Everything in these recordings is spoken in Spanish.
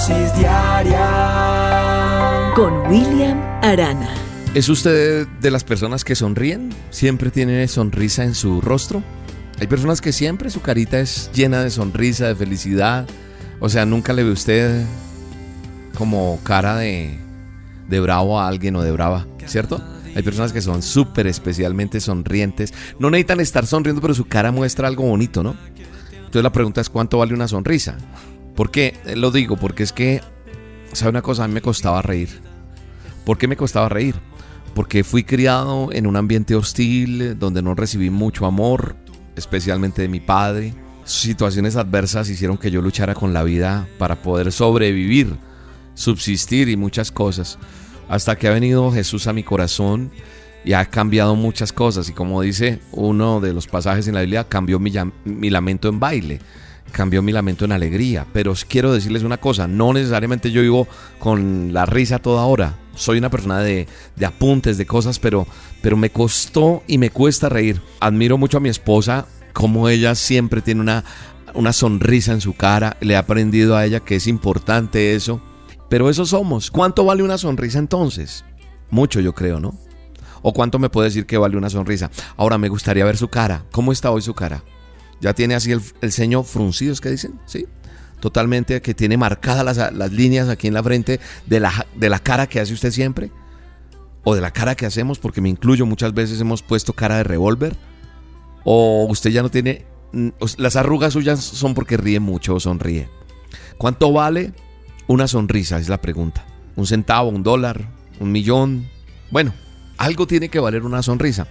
dosis diaria con William Arana. ¿Es usted de las personas que sonríen? ¿Siempre tiene sonrisa en su rostro? Hay personas que siempre su carita es llena de sonrisa, de felicidad. O sea, nunca le ve usted como cara de, de bravo a alguien o de brava, ¿cierto? Hay personas que son súper especialmente sonrientes. No necesitan estar sonriendo, pero su cara muestra algo bonito, ¿no? Entonces la pregunta es cuánto vale una sonrisa. ¿Por qué lo digo? Porque es que, ¿sabe una cosa? A mí me costaba reír. ¿Por qué me costaba reír? Porque fui criado en un ambiente hostil, donde no recibí mucho amor, especialmente de mi padre. Situaciones adversas hicieron que yo luchara con la vida para poder sobrevivir, subsistir y muchas cosas. Hasta que ha venido Jesús a mi corazón y ha cambiado muchas cosas. Y como dice uno de los pasajes en la Biblia, cambió mi lamento en baile cambió mi lamento en alegría. Pero quiero decirles una cosa, no necesariamente yo vivo con la risa toda hora. Soy una persona de, de, apuntes, de cosas, pero, pero me costó y me cuesta reír. Admiro mucho a mi esposa, como ella siempre tiene una, una sonrisa en su cara. Le he aprendido a ella que es importante eso. Pero eso somos. ¿Cuánto vale una sonrisa entonces? Mucho yo creo, ¿no? ¿O cuánto me puede decir que vale una sonrisa? Ahora me gustaría ver su cara. ¿Cómo está hoy su cara? Ya tiene así el, el ceño fruncido, ¿es que dicen? Sí. Totalmente, que tiene marcadas las, líneas aquí en la frente de la, de la cara que hace usted siempre. O de la cara que hacemos, porque me incluyo, muchas veces hemos puesto cara de revólver. O usted ya no tiene... Mm, las arrugas suyas son porque ríe mucho o sonríe. ¿Cuánto vale una sonrisa? Es la pregunta. ¿Un centavo, un dólar, un millón? Bueno, algo tiene que valer una sonrisa.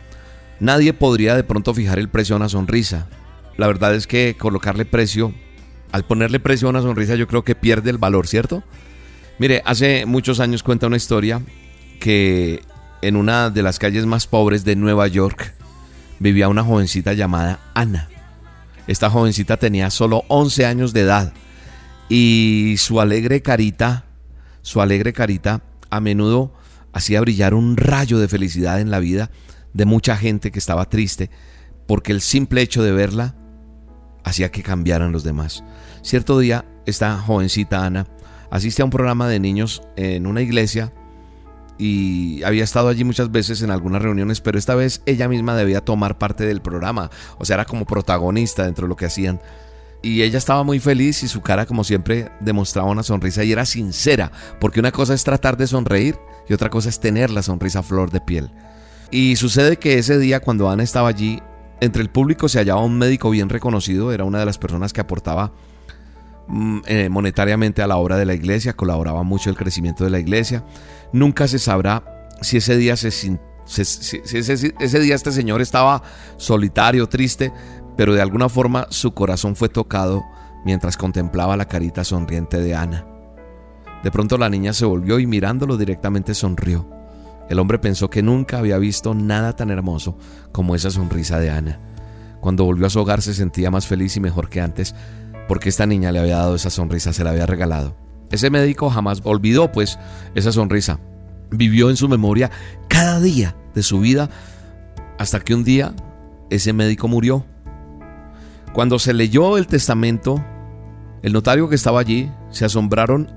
Nadie podría de pronto fijar el precio a una sonrisa la verdad es que colocarle precio, al ponerle precio a una sonrisa yo creo que pierde el valor, ¿cierto? Mire, hace muchos años cuenta una historia que en una de las calles más pobres de Nueva York vivía una jovencita llamada Ana. Esta jovencita tenía solo 11 años de edad y su alegre carita, su alegre carita a menudo hacía brillar un rayo de felicidad en la vida de mucha gente que estaba triste porque el simple hecho de verla hacía que cambiaran los demás. Cierto día, esta jovencita Ana asiste a un programa de niños en una iglesia y había estado allí muchas veces en algunas reuniones, pero esta vez ella misma debía tomar parte del programa, o sea, era como protagonista dentro de lo que hacían. Y ella estaba muy feliz y su cara como siempre demostraba una sonrisa y era sincera, porque una cosa es tratar de sonreír y otra cosa es tener la sonrisa flor de piel. Y sucede que ese día cuando Ana estaba allí, entre el público se hallaba un médico bien reconocido, era una de las personas que aportaba mm, eh, monetariamente a la obra de la iglesia, colaboraba mucho el crecimiento de la iglesia. Nunca se sabrá si ese día se, ese, día este señor estaba solitario, triste, pero de alguna forma su corazón fue tocado mientras contemplaba la carita sonriente de Ana. De pronto la niña se volvió y mirándolo directamente sonrió. El hombre pensó que nunca había visto nada tan hermoso como esa sonrisa de Ana. Cuando volvió a su hogar se sentía más feliz y mejor que antes, porque esta niña le había dado esa sonrisa, se la había regalado. Ese médico jamás olvidó pues esa sonrisa. Vivió en su memoria cada día de su vida hasta que un día ese médico murió. Cuando se leyó el testamento, el notario que estaba allí se asombraron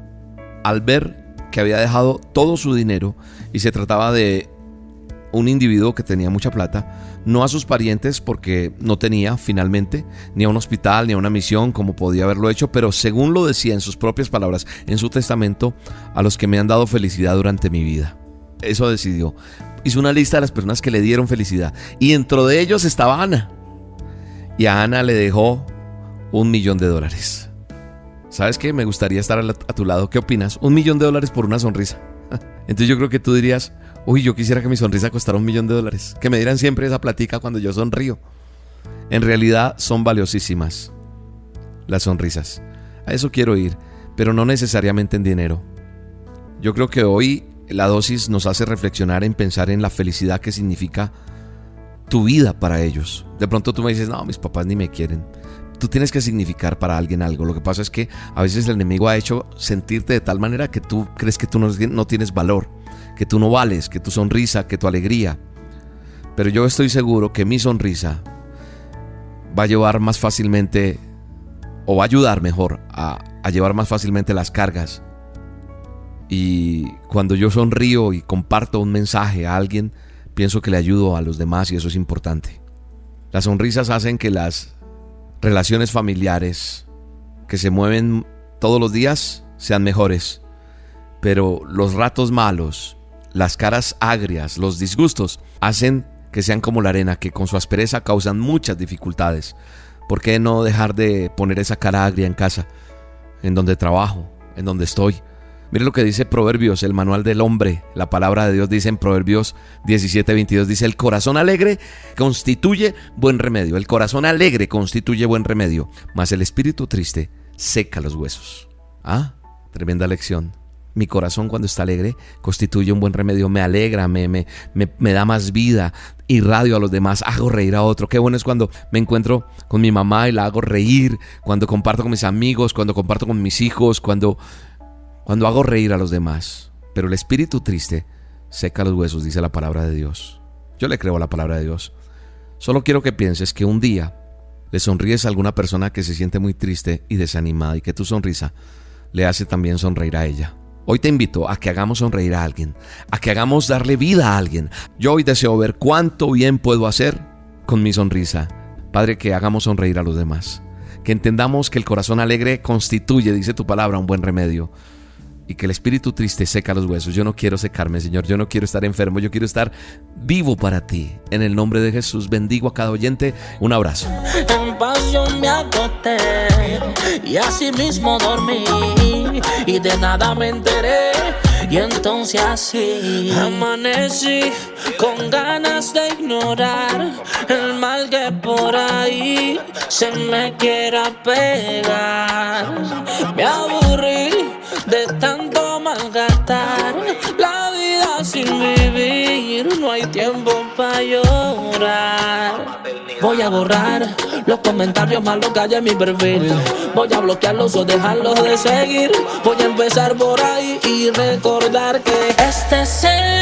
al ver que había dejado todo su dinero y se trataba de un individuo que tenía mucha plata, no a sus parientes porque no tenía finalmente ni a un hospital ni a una misión como podía haberlo hecho, pero según lo decía en sus propias palabras, en su testamento, a los que me han dado felicidad durante mi vida. Eso decidió. Hizo una lista de las personas que le dieron felicidad y dentro de ellos estaba Ana. Y a Ana le dejó un millón de dólares. ¿Sabes qué? Me gustaría estar a tu lado. ¿Qué opinas? Un millón de dólares por una sonrisa. Entonces yo creo que tú dirías, uy, yo quisiera que mi sonrisa costara un millón de dólares. Que me dieran siempre esa platica cuando yo sonrío. En realidad son valiosísimas. las sonrisas. A eso quiero ir, pero no necesariamente en dinero. Yo creo que hoy la dosis nos hace reflexionar en pensar en la felicidad que significa tu vida para ellos. De pronto tú me dices, no, mis papás ni me quieren. Tú tienes que significar para alguien algo. Lo que pasa es que a veces el enemigo ha hecho sentirte de tal manera que tú crees que tú no, tienes valor, que tú no vales, que tu sonrisa, que tu alegría. Pero yo estoy seguro que mi sonrisa va a llevar más fácilmente, o va a ayudar mejor, a llevar más fácilmente las cargas. Y cuando yo sonrío y comparto un mensaje a alguien, pienso que le ayudo a los demás y eso es importante. Las sonrisas hacen que las relaciones familiares que se mueven todos los días sean mejores. Pero los ratos malos, las caras agrias, los disgustos, hacen que sean como la arena, que con su aspereza causan muchas dificultades. ¿Por qué no dejar de poner esa cara agria en casa, en donde trabajo, en donde estoy? Mire lo que dice Proverbios, el manual del hombre. La palabra de Dios dice en Proverbios 17, 22, dice, el corazón alegre constituye buen remedio. El corazón alegre constituye buen remedio, mas el espíritu triste seca los huesos. Ah, tremenda lección. Mi corazón cuando está alegre constituye un buen remedio, me alegra, me, me, me, da más vida, irradio a los demás, hago reír a otro. Qué bueno es cuando me encuentro con mi mamá y la hago reír, cuando comparto con mis amigos, cuando comparto con mis hijos, cuando, cuando hago reír a los demás. Pero el espíritu triste seca los huesos, dice la palabra de Dios. Yo le creo a la palabra de Dios. Solo quiero que pienses que un día le sonríes a alguna persona que se siente muy triste y desanimada y que tu sonrisa le hace también sonreír a ella. Hoy te invito a que hagamos sonreír a alguien, a que hagamos darle vida a alguien. Yo hoy deseo ver cuánto bien puedo hacer con mi sonrisa. Padre, que hagamos sonreír a los demás. Que entendamos que el corazón alegre constituye, dice tu palabra, un buen remedio. Y que el espíritu triste seca los huesos. Yo no quiero secarme, Señor. Yo no quiero estar enfermo. Yo quiero estar vivo para ti. En el nombre de Jesús, bendigo a cada oyente. Un abrazo. En pasión me acoté y así mismo dormí y de nada me enteré. Y entonces así amanecí con ganas de ignorar el mal que por ahí se me quiera pegar. Me aburrí de tanto malgastar la vida sin vivir. No hay tiempo para llorar. Voy a borrar los comentarios malos que hay en mi perfil. Voy a bloquearlos o dejarlos de seguir. Voy a empezar por ahí y recordar que este es el